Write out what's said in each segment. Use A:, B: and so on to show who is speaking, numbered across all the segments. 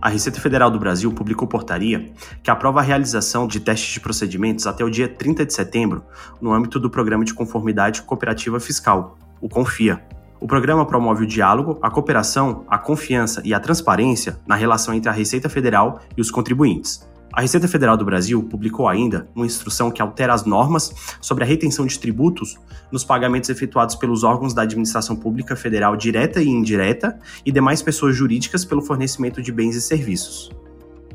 A: a Receita Federal do Brasil publicou portaria que aprova a realização de testes de procedimentos até o dia 30 de setembro no âmbito do Programa de Conformidade Cooperativa Fiscal, o CONFIA. O programa promove o diálogo, a cooperação, a confiança e a transparência na relação entre a Receita Federal e os contribuintes. A Receita Federal do Brasil publicou ainda uma instrução que altera as normas sobre a retenção de tributos nos pagamentos efetuados pelos órgãos da administração pública federal direta e indireta e demais pessoas jurídicas pelo fornecimento de bens e serviços.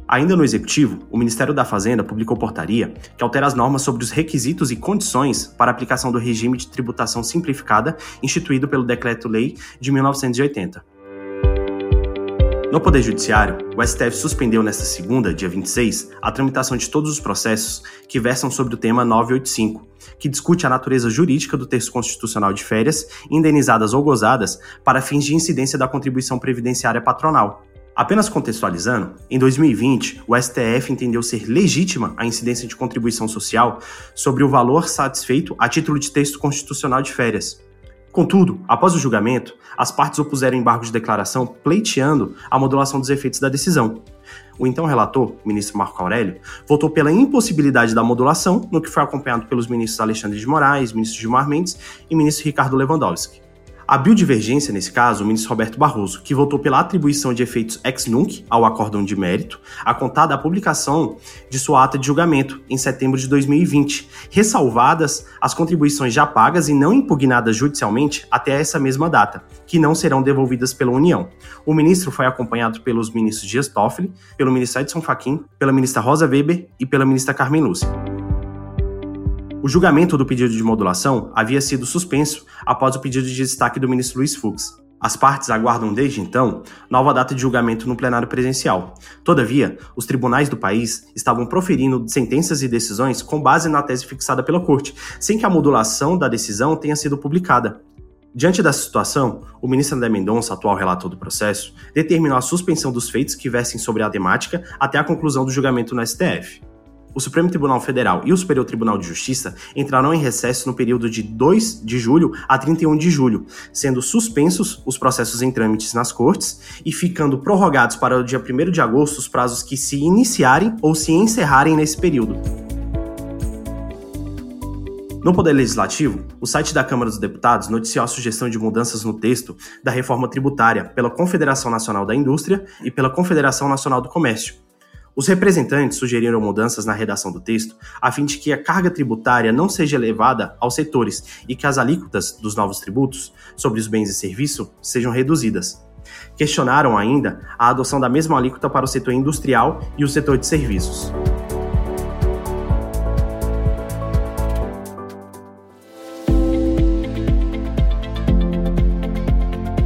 A: Ainda no Executivo, o Ministério da Fazenda publicou portaria que altera as normas sobre os requisitos e condições para a aplicação do regime de tributação simplificada instituído pelo Decreto-Lei de 1980. No Poder Judiciário, o STF suspendeu nesta segunda, dia 26, a tramitação de todos os processos que versam sobre o tema 985, que discute a natureza jurídica do texto constitucional de férias, indenizadas ou gozadas, para fins de incidência da contribuição previdenciária patronal. Apenas contextualizando, em 2020, o STF entendeu ser legítima a incidência de contribuição social sobre o valor satisfeito a título de texto constitucional de férias. Contudo, após o julgamento, as partes opuseram embargo de declaração pleiteando a modulação dos efeitos da decisão. O então relator, ministro Marco Aurélio, votou pela impossibilidade da modulação, no que foi acompanhado pelos ministros Alexandre de Moraes, ministro Gilmar Mendes e ministro Ricardo Lewandowski. A biodivergência, nesse caso, o ministro Roberto Barroso, que votou pela atribuição de efeitos ex nunc ao acórdão de mérito, a contar da publicação de sua ata de julgamento, em setembro de 2020, ressalvadas as contribuições já pagas e não impugnadas judicialmente até essa mesma data, que não serão devolvidas pela União. O ministro foi acompanhado pelos ministros Dias Toffoli, pelo ministro Edson Fachin, pela ministra Rosa Weber e pela ministra Carmen Lúcia. O julgamento do pedido de modulação havia sido suspenso após o pedido de destaque do ministro Luiz Fux. As partes aguardam desde então nova data de julgamento no plenário presencial. Todavia, os tribunais do país estavam proferindo sentenças e decisões com base na tese fixada pela Corte, sem que a modulação da decisão tenha sido publicada. Diante dessa situação, o ministro André Mendonça, atual relator do processo, determinou a suspensão dos feitos que versem sobre a temática até a conclusão do julgamento no STF. O Supremo Tribunal Federal e o Superior Tribunal de Justiça entrarão em recesso no período de 2 de julho a 31 de julho, sendo suspensos os processos em trâmites nas cortes e ficando prorrogados para o dia 1 de agosto os prazos que se iniciarem ou se encerrarem nesse período. No Poder Legislativo, o site da Câmara dos Deputados noticiou a sugestão de mudanças no texto da reforma tributária pela Confederação Nacional da Indústria e pela Confederação Nacional do Comércio, os representantes sugeriram mudanças na redação do texto a fim de que a carga tributária não seja elevada aos setores e que as alíquotas dos novos tributos sobre os bens e serviços sejam reduzidas. Questionaram ainda a adoção da mesma alíquota para o setor industrial e o setor de serviços.